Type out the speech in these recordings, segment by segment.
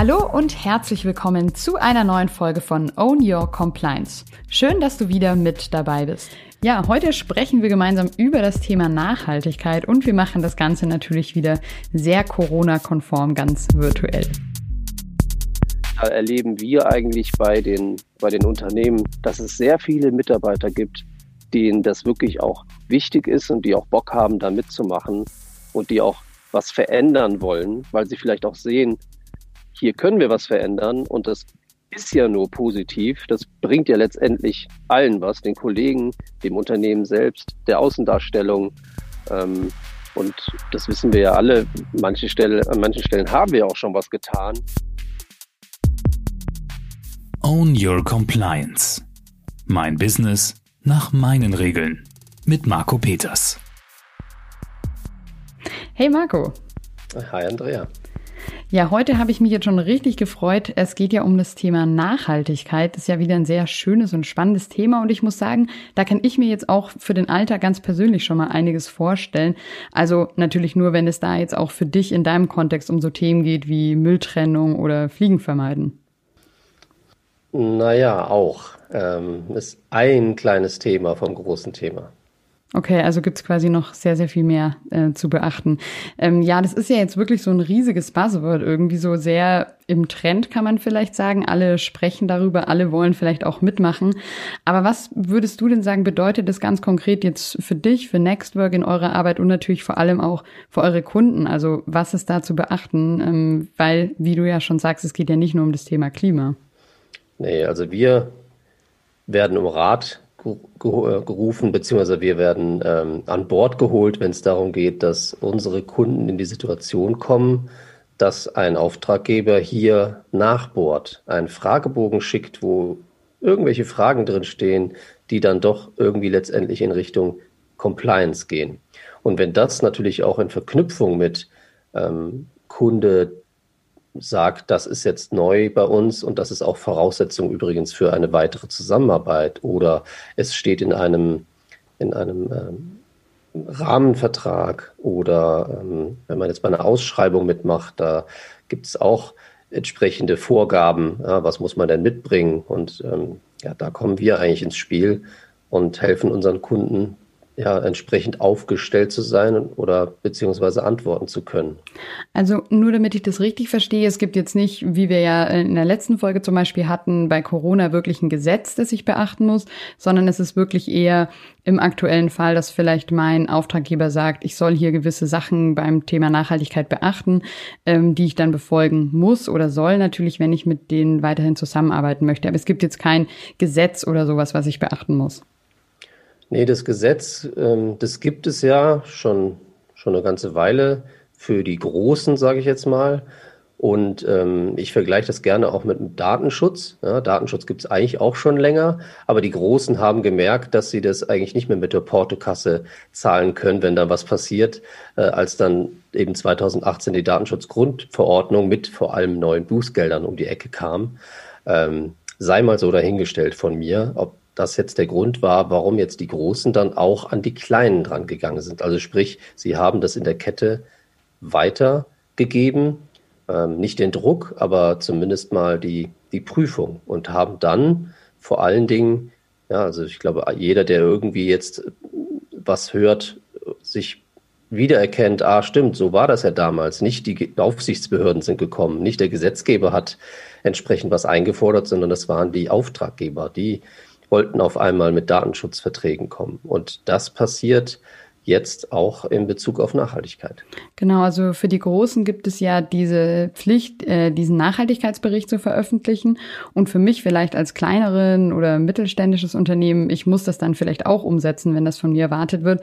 Hallo und herzlich willkommen zu einer neuen Folge von Own Your Compliance. Schön, dass du wieder mit dabei bist. Ja, heute sprechen wir gemeinsam über das Thema Nachhaltigkeit und wir machen das Ganze natürlich wieder sehr Corona-konform, ganz virtuell. Da erleben wir eigentlich bei den, bei den Unternehmen, dass es sehr viele Mitarbeiter gibt, denen das wirklich auch wichtig ist und die auch Bock haben, da mitzumachen und die auch was verändern wollen, weil sie vielleicht auch sehen, hier können wir was verändern und das ist ja nur positiv. Das bringt ja letztendlich allen was, den Kollegen, dem Unternehmen selbst, der Außendarstellung. Ähm, und das wissen wir ja alle. Manche Stelle, an manchen Stellen haben wir auch schon was getan. Own Your Compliance. Mein Business nach meinen Regeln. Mit Marco Peters. Hey Marco. Hi Andrea. Ja, heute habe ich mich jetzt schon richtig gefreut. Es geht ja um das Thema Nachhaltigkeit. Das ist ja wieder ein sehr schönes und spannendes Thema. Und ich muss sagen, da kann ich mir jetzt auch für den Alltag ganz persönlich schon mal einiges vorstellen. Also natürlich nur, wenn es da jetzt auch für dich in deinem Kontext um so Themen geht wie Mülltrennung oder Fliegen vermeiden. Naja, auch. Ähm, ist ein kleines Thema vom großen Thema. Okay, also gibt's quasi noch sehr, sehr viel mehr äh, zu beachten. Ähm, ja, das ist ja jetzt wirklich so ein riesiges Buzzword, irgendwie so sehr im Trend, kann man vielleicht sagen. Alle sprechen darüber, alle wollen vielleicht auch mitmachen. Aber was würdest du denn sagen, bedeutet das ganz konkret jetzt für dich, für Nextwork in eurer Arbeit und natürlich vor allem auch für eure Kunden? Also was ist da zu beachten? Ähm, weil, wie du ja schon sagst, es geht ja nicht nur um das Thema Klima. Nee, also wir werden um Rat gerufen, beziehungsweise wir werden ähm, an Bord geholt, wenn es darum geht, dass unsere Kunden in die Situation kommen, dass ein Auftraggeber hier nachbohrt, einen Fragebogen schickt, wo irgendwelche Fragen drin stehen, die dann doch irgendwie letztendlich in Richtung Compliance gehen. Und wenn das natürlich auch in Verknüpfung mit ähm, Kunde sagt, das ist jetzt neu bei uns und das ist auch Voraussetzung übrigens für eine weitere Zusammenarbeit oder es steht in einem, in einem ähm, Rahmenvertrag oder ähm, wenn man jetzt bei einer Ausschreibung mitmacht, da gibt es auch entsprechende Vorgaben, ja, was muss man denn mitbringen und ähm, ja, da kommen wir eigentlich ins Spiel und helfen unseren Kunden ja, entsprechend aufgestellt zu sein oder beziehungsweise antworten zu können. Also nur damit ich das richtig verstehe, es gibt jetzt nicht, wie wir ja in der letzten Folge zum Beispiel hatten, bei Corona wirklich ein Gesetz, das ich beachten muss, sondern es ist wirklich eher im aktuellen Fall, dass vielleicht mein Auftraggeber sagt, ich soll hier gewisse Sachen beim Thema Nachhaltigkeit beachten, ähm, die ich dann befolgen muss oder soll, natürlich, wenn ich mit denen weiterhin zusammenarbeiten möchte. Aber es gibt jetzt kein Gesetz oder sowas, was ich beachten muss. Nee, das Gesetz, ähm, das gibt es ja schon, schon eine ganze Weile für die Großen, sage ich jetzt mal. Und ähm, ich vergleiche das gerne auch mit dem Datenschutz. Ja, Datenschutz gibt es eigentlich auch schon länger, aber die Großen haben gemerkt, dass sie das eigentlich nicht mehr mit der Portokasse zahlen können, wenn da was passiert, äh, als dann eben 2018 die Datenschutzgrundverordnung mit vor allem neuen Bußgeldern um die Ecke kam. Ähm, sei mal so dahingestellt von mir, ob das jetzt der Grund war, warum jetzt die Großen dann auch an die Kleinen dran gegangen sind. Also sprich, sie haben das in der Kette weitergegeben, ähm, nicht den Druck, aber zumindest mal die, die Prüfung und haben dann vor allen Dingen, ja, also ich glaube, jeder, der irgendwie jetzt was hört, sich wiedererkennt, ah, stimmt, so war das ja damals. Nicht die Aufsichtsbehörden sind gekommen, nicht der Gesetzgeber hat entsprechend was eingefordert, sondern das waren die Auftraggeber, die wollten auf einmal mit Datenschutzverträgen kommen. Und das passiert jetzt auch in Bezug auf Nachhaltigkeit. Genau, also für die Großen gibt es ja diese Pflicht, äh, diesen Nachhaltigkeitsbericht zu veröffentlichen. Und für mich vielleicht als kleineren oder mittelständisches Unternehmen, ich muss das dann vielleicht auch umsetzen, wenn das von mir erwartet wird.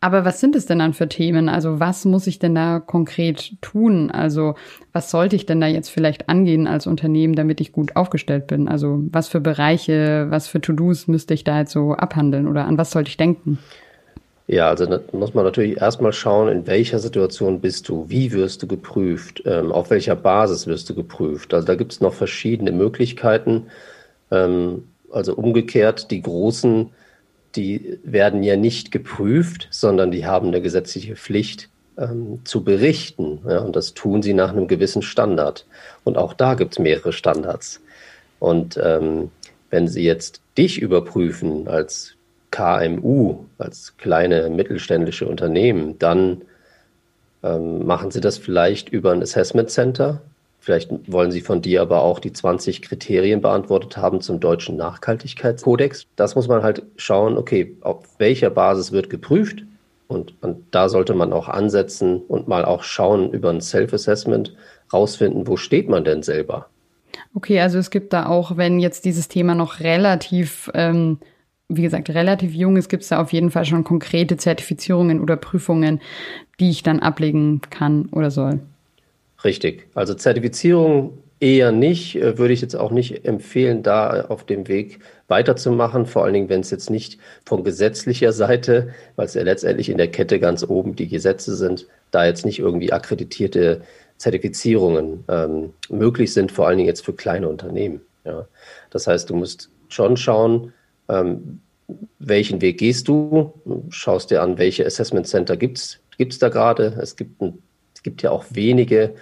Aber was sind es denn dann für Themen? Also was muss ich denn da konkret tun? Also was sollte ich denn da jetzt vielleicht angehen als Unternehmen, damit ich gut aufgestellt bin? Also was für Bereiche, was für To-Dos müsste ich da jetzt so abhandeln oder an was sollte ich denken? Ja, also da muss man natürlich erstmal schauen, in welcher Situation bist du, wie wirst du geprüft, ähm, auf welcher Basis wirst du geprüft. Also da gibt es noch verschiedene Möglichkeiten. Ähm, also umgekehrt, die Großen, die werden ja nicht geprüft, sondern die haben eine gesetzliche Pflicht, ähm, zu berichten. Ja, und das tun sie nach einem gewissen Standard. Und auch da gibt es mehrere Standards. Und ähm, wenn sie jetzt dich überprüfen als KMU, als kleine mittelständische Unternehmen, dann ähm, machen sie das vielleicht über ein Assessment Center. Vielleicht wollen sie von dir aber auch die 20 Kriterien beantwortet haben zum deutschen Nachhaltigkeitskodex. Das muss man halt schauen, okay, auf welcher Basis wird geprüft und, und da sollte man auch ansetzen und mal auch schauen über ein Self-Assessment, rausfinden, wo steht man denn selber. Okay, also es gibt da auch, wenn jetzt dieses Thema noch relativ, ähm, wie gesagt, relativ jung ist, gibt es da auf jeden Fall schon konkrete Zertifizierungen oder Prüfungen, die ich dann ablegen kann oder soll. Richtig. Also Zertifizierung eher nicht, äh, würde ich jetzt auch nicht empfehlen, da auf dem Weg weiterzumachen, vor allen Dingen, wenn es jetzt nicht von gesetzlicher Seite, weil es ja letztendlich in der Kette ganz oben die Gesetze sind, da jetzt nicht irgendwie akkreditierte Zertifizierungen ähm, möglich sind, vor allen Dingen jetzt für kleine Unternehmen. Ja. Das heißt, du musst schon schauen, ähm, welchen Weg gehst du, schaust dir an, welche Assessment Center gibt es da gerade. Es gibt, ein, gibt ja auch wenige,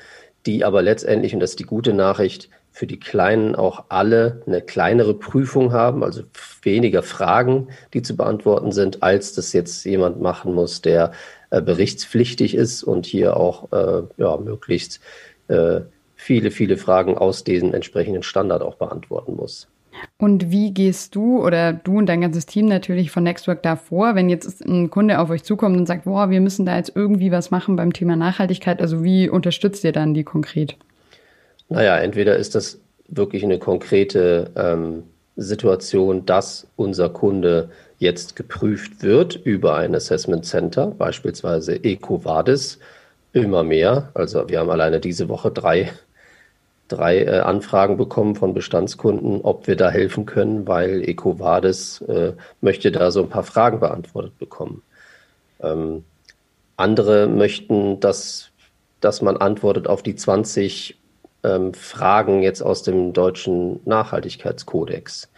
die aber letztendlich, und das ist die gute Nachricht, für die Kleinen auch alle eine kleinere Prüfung haben, also weniger Fragen, die zu beantworten sind, als das jetzt jemand machen muss, der äh, berichtspflichtig ist und hier auch äh, ja, möglichst äh, viele, viele Fragen aus diesem entsprechenden Standard auch beantworten muss. Und wie gehst du oder du und dein ganzes Team natürlich von Nextwork da vor, wenn jetzt ein Kunde auf euch zukommt und sagt, boah, wir müssen da jetzt irgendwie was machen beim Thema Nachhaltigkeit? Also wie unterstützt ihr dann die konkret? Naja, entweder ist das wirklich eine konkrete ähm, Situation, dass unser Kunde jetzt geprüft wird über ein Assessment Center, beispielsweise EcoVadis, immer mehr. Also wir haben alleine diese Woche drei, drei äh, Anfragen bekommen von Bestandskunden, ob wir da helfen können, weil EcoVadis äh, möchte da so ein paar Fragen beantwortet bekommen. Ähm, andere möchten, dass, dass man antwortet auf die 20 ähm, Fragen jetzt aus dem deutschen Nachhaltigkeitskodex.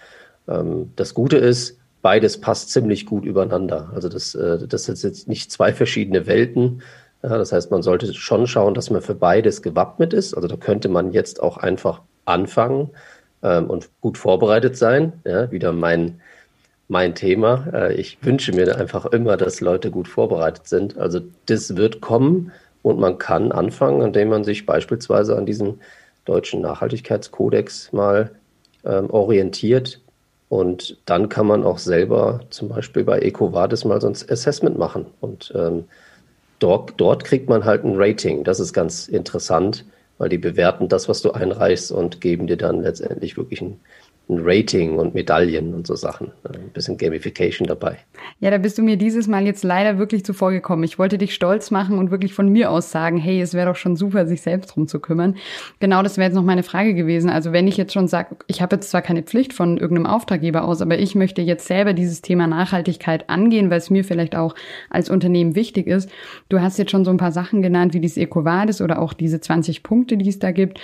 Ähm, das Gute ist, beides passt ziemlich gut übereinander. Also das, äh, das sind jetzt nicht zwei verschiedene Welten. Ja, das heißt, man sollte schon schauen, dass man für beides gewappnet ist. Also da könnte man jetzt auch einfach anfangen ähm, und gut vorbereitet sein. Ja, wieder mein, mein Thema. Äh, ich wünsche mir einfach immer, dass Leute gut vorbereitet sind. Also das wird kommen. Und man kann anfangen, indem man sich beispielsweise an diesem deutschen Nachhaltigkeitskodex mal ähm, orientiert. Und dann kann man auch selber zum Beispiel bei EcoVadis mal so ein Assessment machen. Und ähm, dort, dort kriegt man halt ein Rating. Das ist ganz interessant, weil die bewerten das, was du einreichst und geben dir dann letztendlich wirklich ein, ein Rating und Medaillen und so Sachen. Ein bisschen Gamification dabei. Ja, da bist du mir dieses Mal jetzt leider wirklich zuvor gekommen. Ich wollte dich stolz machen und wirklich von mir aus sagen, hey, es wäre doch schon super, sich selbst drum zu kümmern. Genau das wäre jetzt noch meine Frage gewesen. Also wenn ich jetzt schon sage, ich habe jetzt zwar keine Pflicht von irgendeinem Auftraggeber aus, aber ich möchte jetzt selber dieses Thema Nachhaltigkeit angehen, weil es mir vielleicht auch als Unternehmen wichtig ist. Du hast jetzt schon so ein paar Sachen genannt, wie dieses EcoVadis oder auch diese 20 Punkte, die es da gibt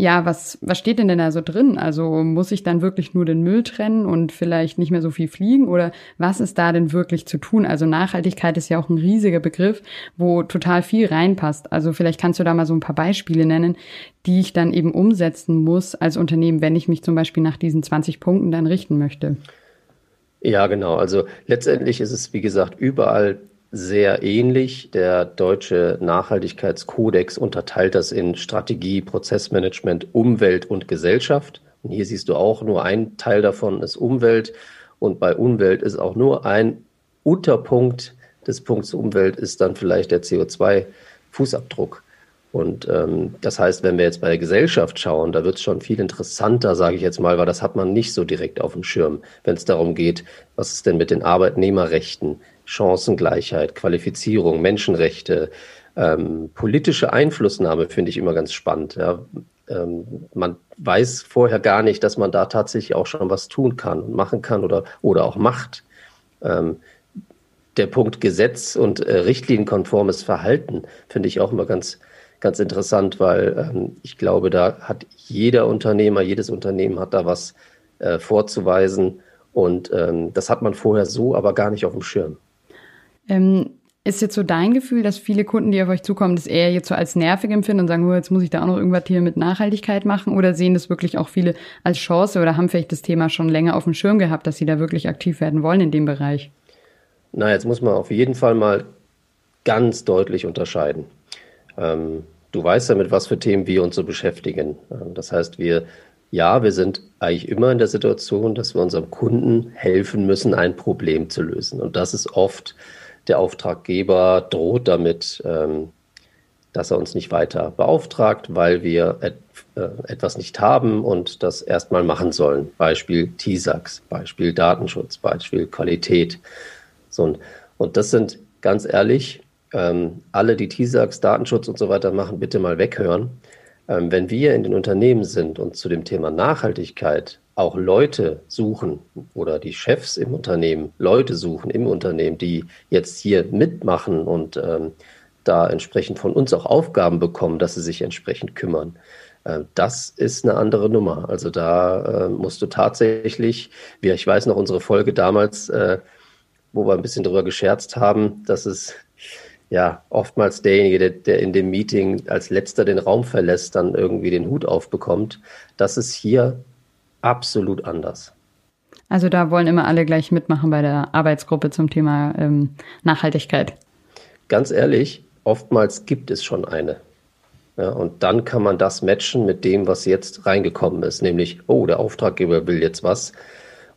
ja, was, was steht denn denn da so drin? Also muss ich dann wirklich nur den Müll trennen und vielleicht nicht mehr so viel fliegen? Oder was ist da denn wirklich zu tun? Also Nachhaltigkeit ist ja auch ein riesiger Begriff, wo total viel reinpasst. Also vielleicht kannst du da mal so ein paar Beispiele nennen, die ich dann eben umsetzen muss als Unternehmen, wenn ich mich zum Beispiel nach diesen 20 Punkten dann richten möchte. Ja, genau. Also letztendlich ist es, wie gesagt, überall sehr ähnlich. Der deutsche Nachhaltigkeitskodex unterteilt das in Strategie, Prozessmanagement, Umwelt und Gesellschaft. Und hier siehst du auch, nur ein Teil davon ist Umwelt. Und bei Umwelt ist auch nur ein Unterpunkt des Punkts Umwelt ist dann vielleicht der CO2-Fußabdruck. Und ähm, das heißt, wenn wir jetzt bei der Gesellschaft schauen, da wird es schon viel interessanter, sage ich jetzt mal, weil das hat man nicht so direkt auf dem Schirm, wenn es darum geht, was ist denn mit den Arbeitnehmerrechten, Chancengleichheit, Qualifizierung, Menschenrechte, ähm, politische Einflussnahme finde ich immer ganz spannend. Ja. Ähm, man weiß vorher gar nicht, dass man da tatsächlich auch schon was tun kann und machen kann oder, oder auch macht. Ähm, der Punkt Gesetz und äh, richtlinienkonformes Verhalten finde ich auch immer ganz, ganz interessant, weil ähm, ich glaube, da hat jeder Unternehmer, jedes Unternehmen hat da was äh, vorzuweisen und ähm, das hat man vorher so aber gar nicht auf dem Schirm. Ähm, Ist jetzt so dein Gefühl, dass viele Kunden, die auf euch zukommen, das eher jetzt so als nervig empfinden und sagen, oh, jetzt muss ich da auch noch irgendwas hier mit Nachhaltigkeit machen? Oder sehen das wirklich auch viele als Chance oder haben vielleicht das Thema schon länger auf dem Schirm gehabt, dass sie da wirklich aktiv werden wollen in dem Bereich? Na, jetzt muss man auf jeden Fall mal ganz deutlich unterscheiden. Ähm, du weißt ja, mit was für Themen wir uns so beschäftigen. Ähm, das heißt, wir, ja, wir sind eigentlich immer in der Situation, dass wir unserem Kunden helfen müssen, ein Problem zu lösen. Und das ist oft der Auftraggeber droht damit, ähm, dass er uns nicht weiter beauftragt, weil wir et äh, etwas nicht haben und das erstmal machen sollen. Beispiel TISAX, Beispiel Datenschutz, Beispiel Qualität. So, und, und das sind ganz ehrlich, ähm, alle, die TISAX, Datenschutz und so weiter machen, bitte mal weghören. Ähm, wenn wir in den Unternehmen sind und zu dem Thema Nachhaltigkeit auch Leute suchen oder die Chefs im Unternehmen Leute suchen im Unternehmen, die jetzt hier mitmachen und ähm, da entsprechend von uns auch Aufgaben bekommen, dass sie sich entsprechend kümmern. Äh, das ist eine andere Nummer. Also da äh, musst du tatsächlich, wie ich weiß noch unsere Folge damals, äh, wo wir ein bisschen drüber gescherzt haben, dass es ja oftmals derjenige, der, der in dem Meeting als letzter den Raum verlässt, dann irgendwie den Hut aufbekommt. Das ist hier absolut anders. Also da wollen immer alle gleich mitmachen bei der Arbeitsgruppe zum Thema ähm, Nachhaltigkeit. Ganz ehrlich, oftmals gibt es schon eine. Ja, und dann kann man das matchen mit dem, was jetzt reingekommen ist, nämlich, oh, der Auftraggeber will jetzt was.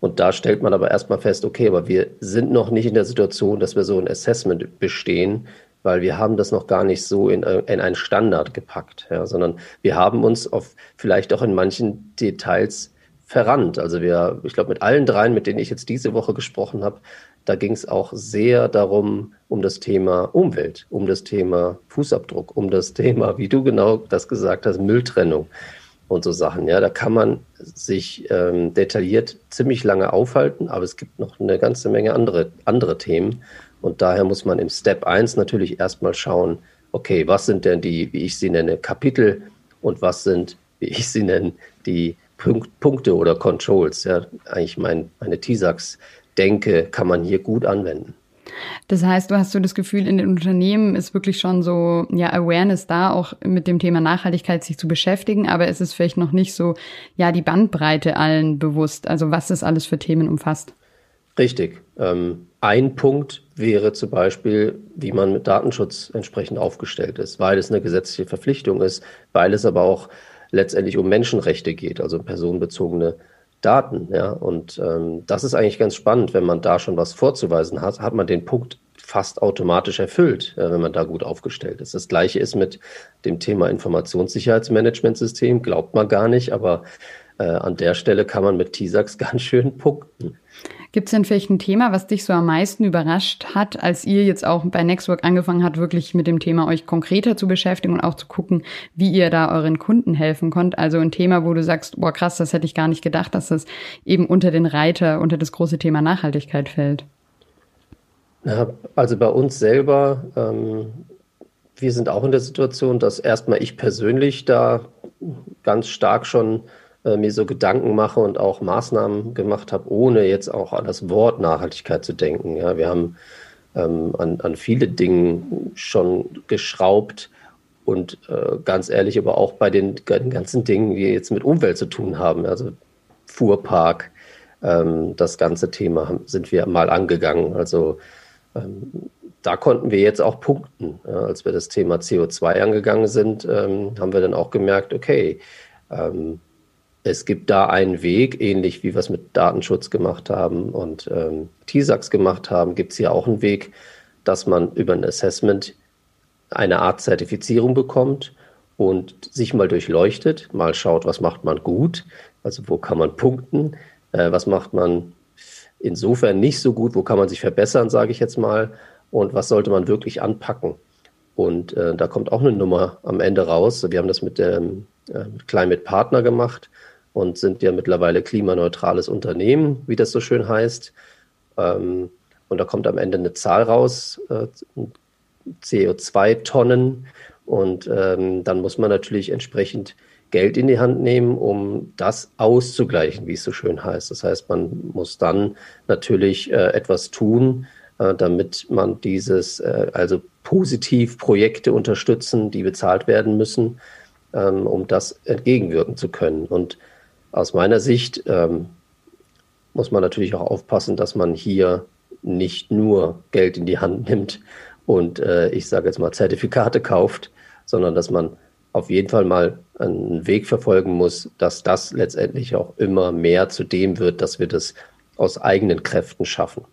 Und da stellt man aber erstmal fest, okay, aber wir sind noch nicht in der Situation, dass wir so ein Assessment bestehen, weil wir haben das noch gar nicht so in, in einen Standard gepackt, ja, sondern wir haben uns auf vielleicht auch in manchen Details verrannt. Also wir, ich glaube, mit allen dreien, mit denen ich jetzt diese Woche gesprochen habe, da ging es auch sehr darum, um das Thema Umwelt, um das Thema Fußabdruck, um das Thema, wie du genau das gesagt hast, Mülltrennung und so Sachen. Ja, da kann man sich ähm, detailliert ziemlich lange aufhalten, aber es gibt noch eine ganze Menge andere, andere Themen. Und daher muss man im Step 1 natürlich erstmal schauen, okay, was sind denn die, wie ich sie nenne, Kapitel und was sind, wie ich sie nenne, die Punkt, Punkte oder Controls. Ja, eigentlich mein, meine TISAX-Denke kann man hier gut anwenden. Das heißt, du hast so das Gefühl, in den Unternehmen ist wirklich schon so, ja, Awareness da, auch mit dem Thema Nachhaltigkeit sich zu beschäftigen, aber es ist vielleicht noch nicht so, ja, die Bandbreite allen bewusst, also was es alles für Themen umfasst. Richtig. Ähm, ein Punkt wäre zum Beispiel, wie man mit Datenschutz entsprechend aufgestellt ist, weil es eine gesetzliche Verpflichtung ist, weil es aber auch letztendlich um Menschenrechte geht, also personenbezogene Daten. Ja? Und ähm, das ist eigentlich ganz spannend, wenn man da schon was vorzuweisen hat, hat man den Punkt fast automatisch erfüllt, wenn man da gut aufgestellt ist. Das gleiche ist mit dem Thema Informationssicherheitsmanagementsystem, glaubt man gar nicht, aber äh, an der Stelle kann man mit TISAX ganz schön punkten. Gibt es denn vielleicht ein Thema, was dich so am meisten überrascht hat, als ihr jetzt auch bei Nextwork angefangen habt, wirklich mit dem Thema euch konkreter zu beschäftigen und auch zu gucken, wie ihr da euren Kunden helfen könnt? Also ein Thema, wo du sagst, boah krass, das hätte ich gar nicht gedacht, dass das eben unter den Reiter, unter das große Thema Nachhaltigkeit fällt. Ja, also bei uns selber, ähm, wir sind auch in der Situation, dass erstmal ich persönlich da ganz stark schon äh, mir so Gedanken mache und auch Maßnahmen gemacht habe, ohne jetzt auch an das Wort Nachhaltigkeit zu denken. Ja, wir haben ähm, an, an viele Dinge schon geschraubt und äh, ganz ehrlich, aber auch bei den, ganzen Dingen, die jetzt mit Umwelt zu tun haben, also Fuhrpark, ähm, das ganze Thema sind wir mal angegangen. Also ähm, da konnten wir jetzt auch punkten. Ja, als wir das Thema CO2 angegangen sind, ähm, haben wir dann auch gemerkt, okay, ähm, es gibt da einen Weg, ähnlich wie wir es mit Datenschutz gemacht haben und ähm, TISAX gemacht haben, gibt es hier auch einen Weg, dass man über ein Assessment eine Art Zertifizierung bekommt und sich mal durchleuchtet, mal schaut, was macht man gut, also wo kann man punkten, äh, was macht man insofern nicht so gut, wo kann man sich verbessern, sage ich jetzt mal, und was sollte man wirklich anpacken. Und äh, da kommt auch eine Nummer am Ende raus. Wir haben das mit dem äh, Climate Partner gemacht und sind ja mittlerweile klimaneutrales Unternehmen, wie das so schön heißt. Ähm, und da kommt am Ende eine Zahl raus, äh, CO2-Tonnen. Und ähm, dann muss man natürlich entsprechend Geld in die Hand nehmen, um das auszugleichen, wie es so schön heißt. Das heißt, man muss dann natürlich äh, etwas tun, äh, damit man dieses, äh, also positiv Projekte unterstützen, die bezahlt werden müssen, ähm, um das entgegenwirken zu können. Und aus meiner Sicht ähm, muss man natürlich auch aufpassen, dass man hier nicht nur Geld in die Hand nimmt und äh, ich sage jetzt mal Zertifikate kauft, sondern dass man auf jeden Fall mal einen Weg verfolgen muss, dass das letztendlich auch immer mehr zu dem wird, dass wir das aus eigenen Kräften schaffen.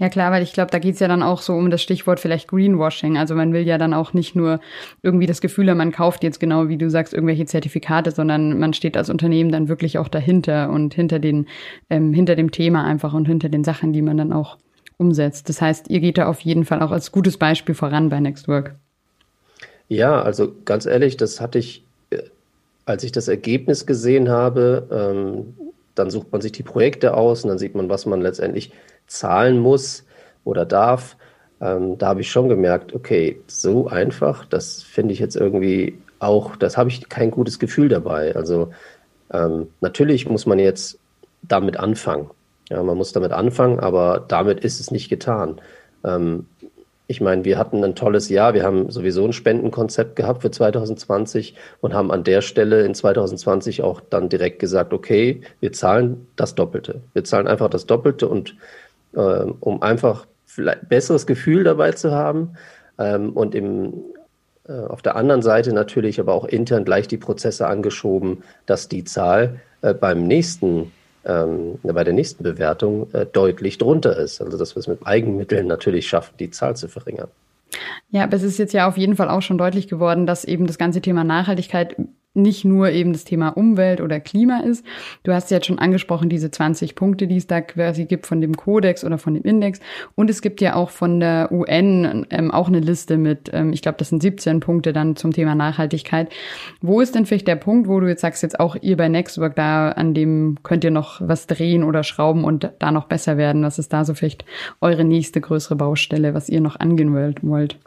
Ja klar, weil ich glaube, da geht's ja dann auch so um das Stichwort vielleicht Greenwashing. Also man will ja dann auch nicht nur irgendwie das Gefühl haben, man kauft jetzt genau, wie du sagst, irgendwelche Zertifikate, sondern man steht als Unternehmen dann wirklich auch dahinter und hinter den, ähm, hinter dem Thema einfach und hinter den Sachen, die man dann auch umsetzt. Das heißt, ihr geht da auf jeden Fall auch als gutes Beispiel voran bei Nextwork. Ja, also ganz ehrlich, das hatte ich, äh, als ich das Ergebnis gesehen habe, ähm, dann sucht man sich die Projekte aus und dann sieht man, was man letztendlich zahlen muss oder darf. Ähm, da habe ich schon gemerkt, okay, so einfach, das finde ich jetzt irgendwie auch, das habe ich kein gutes Gefühl dabei. Also ähm, natürlich muss man jetzt damit anfangen. Ja, man muss damit anfangen, aber damit ist es nicht getan. Ähm, ich meine, wir hatten ein tolles Jahr. Wir haben sowieso ein Spendenkonzept gehabt für 2020 und haben an der Stelle in 2020 auch dann direkt gesagt, okay, wir zahlen das Doppelte. Wir zahlen einfach das Doppelte und äh, um einfach vielleicht besseres Gefühl dabei zu haben ähm, und im, äh, auf der anderen Seite natürlich aber auch intern gleich die Prozesse angeschoben, dass die Zahl äh, beim nächsten ähm, bei der nächsten Bewertung äh, deutlich drunter ist. Also dass wir es mit Eigenmitteln natürlich schaffen, die Zahl zu verringern. Ja, aber es ist jetzt ja auf jeden Fall auch schon deutlich geworden, dass eben das ganze Thema Nachhaltigkeit nicht nur eben das Thema Umwelt oder Klima ist. Du hast jetzt schon angesprochen, diese 20 Punkte, die es da quasi gibt von dem Kodex oder von dem Index. Und es gibt ja auch von der UN ähm, auch eine Liste mit, ähm, ich glaube, das sind 17 Punkte dann zum Thema Nachhaltigkeit. Wo ist denn vielleicht der Punkt, wo du jetzt sagst, jetzt auch ihr bei Nextwork, da an dem könnt ihr noch was drehen oder schrauben und da noch besser werden? Was ist da so vielleicht eure nächste größere Baustelle, was ihr noch angehen wollt?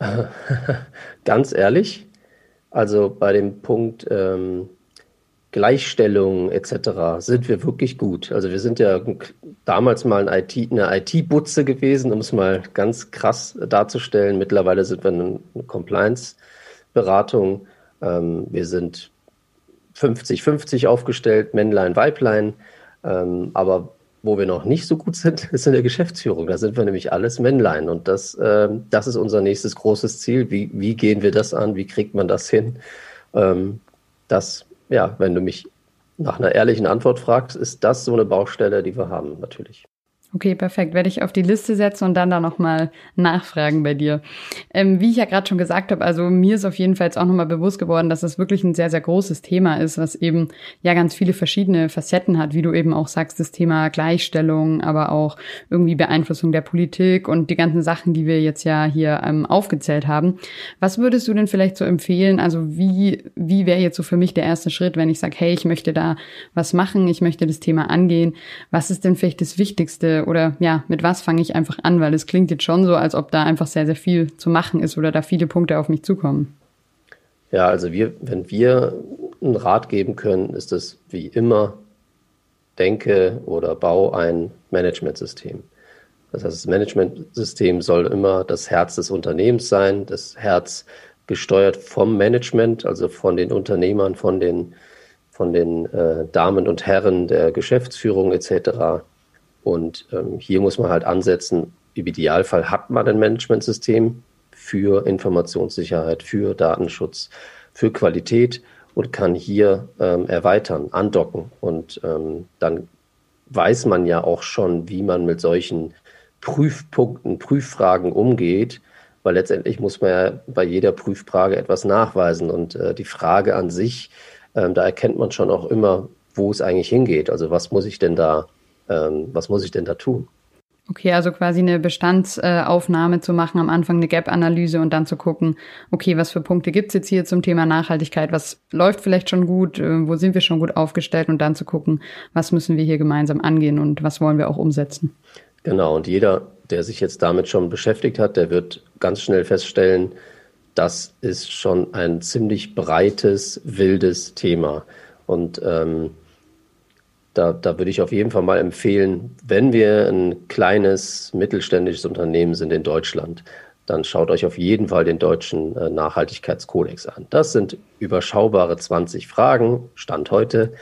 Ganz ehrlich, also bei dem Punkt ähm, Gleichstellung etc. sind wir wirklich gut. Also wir sind ja damals mal ein IT, eine IT-Butze gewesen, um es mal ganz krass darzustellen. Mittlerweile sind wir eine Compliance-Beratung. Ähm, wir sind 50-50 aufgestellt, Männlein, Weiblein. Ähm, aber wo wir noch nicht so gut sind, ist in der Geschäftsführung. Da sind wir nämlich alles Männlein. Und das, äh, das ist unser nächstes großes Ziel. Wie, wie gehen wir das an? Wie kriegt man das hin? Ähm, das, ja, wenn du mich nach einer ehrlichen Antwort fragst, ist das so eine Baustelle, die wir haben, natürlich. Okay, perfekt. Werde ich auf die Liste setzen und dann da nochmal nachfragen bei dir. Ähm, wie ich ja gerade schon gesagt habe, also mir ist auf jeden Fall jetzt auch nochmal bewusst geworden, dass das wirklich ein sehr, sehr großes Thema ist, was eben ja ganz viele verschiedene Facetten hat, wie du eben auch sagst, das Thema Gleichstellung, aber auch irgendwie Beeinflussung der Politik und die ganzen Sachen, die wir jetzt ja hier ähm, aufgezählt haben. Was würdest du denn vielleicht so empfehlen? Also wie, wie wäre jetzt so für mich der erste Schritt, wenn ich sage, hey, ich möchte da was machen, ich möchte das Thema angehen. Was ist denn vielleicht das Wichtigste? Oder ja, mit was fange ich einfach an? Weil es klingt jetzt schon so, als ob da einfach sehr, sehr viel zu machen ist oder da viele Punkte auf mich zukommen. Ja, also wir, wenn wir einen Rat geben können, ist es wie immer, denke oder bau ein Managementsystem. Das heißt, das Managementsystem soll immer das Herz des Unternehmens sein, das Herz gesteuert vom Management, also von den Unternehmern, von den, von den äh, Damen und Herren der Geschäftsführung etc. Und ähm, hier muss man halt ansetzen, im Idealfall hat man ein Managementsystem für Informationssicherheit, für Datenschutz, für Qualität und kann hier ähm, erweitern, andocken. Und ähm, dann weiß man ja auch schon, wie man mit solchen Prüfpunkten, Prüffragen umgeht, weil letztendlich muss man ja bei jeder Prüffrage etwas nachweisen. Und äh, die Frage an sich, ähm, da erkennt man schon auch immer, wo es eigentlich hingeht. Also was muss ich denn da ähm, was muss ich denn da tun? Okay, also quasi eine Bestandsaufnahme zu machen, am Anfang eine Gap-Analyse und dann zu gucken, okay, was für Punkte gibt's jetzt hier zum Thema Nachhaltigkeit, was läuft vielleicht schon gut, äh, wo sind wir schon gut aufgestellt und dann zu gucken, was müssen wir hier gemeinsam angehen und was wollen wir auch umsetzen. Genau, und jeder, der sich jetzt damit schon beschäftigt hat, der wird ganz schnell feststellen, das ist schon ein ziemlich breites, wildes Thema. Und ähm, da, da würde ich auf jeden Fall mal empfehlen, wenn wir ein kleines mittelständisches Unternehmen sind in Deutschland, dann schaut euch auf jeden Fall den deutschen äh, Nachhaltigkeitskodex an. Das sind überschaubare 20 Fragen, Stand heute,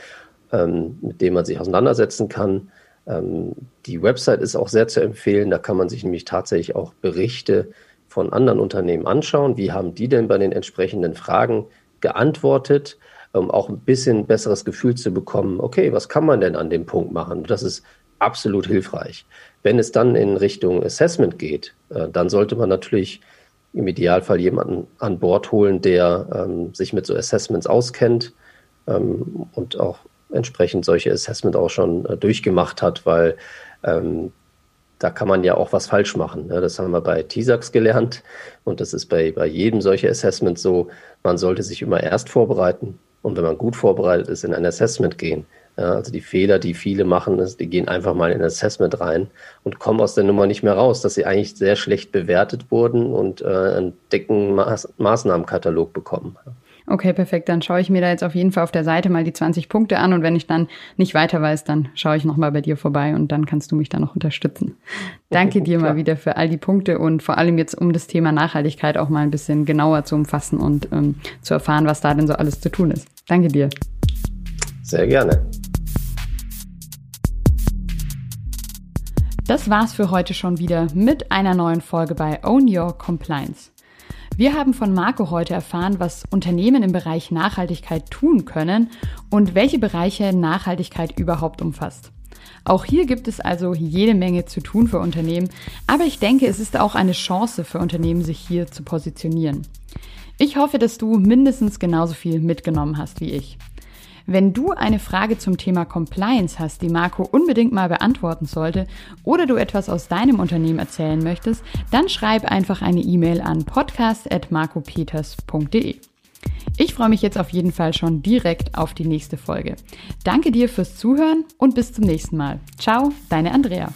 ähm, mit denen man sich auseinandersetzen kann. Ähm, die Website ist auch sehr zu empfehlen. Da kann man sich nämlich tatsächlich auch Berichte von anderen Unternehmen anschauen. Wie haben die denn bei den entsprechenden Fragen geantwortet? Um auch ein bisschen besseres Gefühl zu bekommen, okay, was kann man denn an dem Punkt machen? Das ist absolut hilfreich. Wenn es dann in Richtung Assessment geht, äh, dann sollte man natürlich im Idealfall jemanden an Bord holen, der ähm, sich mit so Assessments auskennt ähm, und auch entsprechend solche Assessment auch schon äh, durchgemacht hat, weil ähm, da kann man ja auch was falsch machen. Ne? Das haben wir bei TISAX gelernt und das ist bei, bei jedem solche Assessment so. Man sollte sich immer erst vorbereiten und wenn man gut vorbereitet ist, in ein Assessment gehen. Ja, also die Fehler, die viele machen, ist, die gehen einfach mal in ein Assessment rein und kommen aus der Nummer nicht mehr raus, dass sie eigentlich sehr schlecht bewertet wurden und äh, einen dicken Maß Maßnahmenkatalog bekommen. Okay, perfekt. Dann schaue ich mir da jetzt auf jeden Fall auf der Seite mal die 20 Punkte an und wenn ich dann nicht weiter weiß, dann schaue ich nochmal bei dir vorbei und dann kannst du mich da noch unterstützen. Danke dir mal wieder für all die Punkte und vor allem jetzt um das Thema Nachhaltigkeit auch mal ein bisschen genauer zu umfassen und ähm, zu erfahren, was da denn so alles zu tun ist. Danke dir. Sehr gerne. Das war's für heute schon wieder mit einer neuen Folge bei Own Your Compliance. Wir haben von Marco heute erfahren, was Unternehmen im Bereich Nachhaltigkeit tun können und welche Bereiche Nachhaltigkeit überhaupt umfasst. Auch hier gibt es also jede Menge zu tun für Unternehmen, aber ich denke, es ist auch eine Chance für Unternehmen, sich hier zu positionieren. Ich hoffe, dass du mindestens genauso viel mitgenommen hast wie ich. Wenn du eine Frage zum Thema Compliance hast, die Marco unbedingt mal beantworten sollte, oder du etwas aus deinem Unternehmen erzählen möchtest, dann schreib einfach eine E-Mail an podcast.marcopeters.de. Ich freue mich jetzt auf jeden Fall schon direkt auf die nächste Folge. Danke dir fürs Zuhören und bis zum nächsten Mal. Ciao, deine Andrea.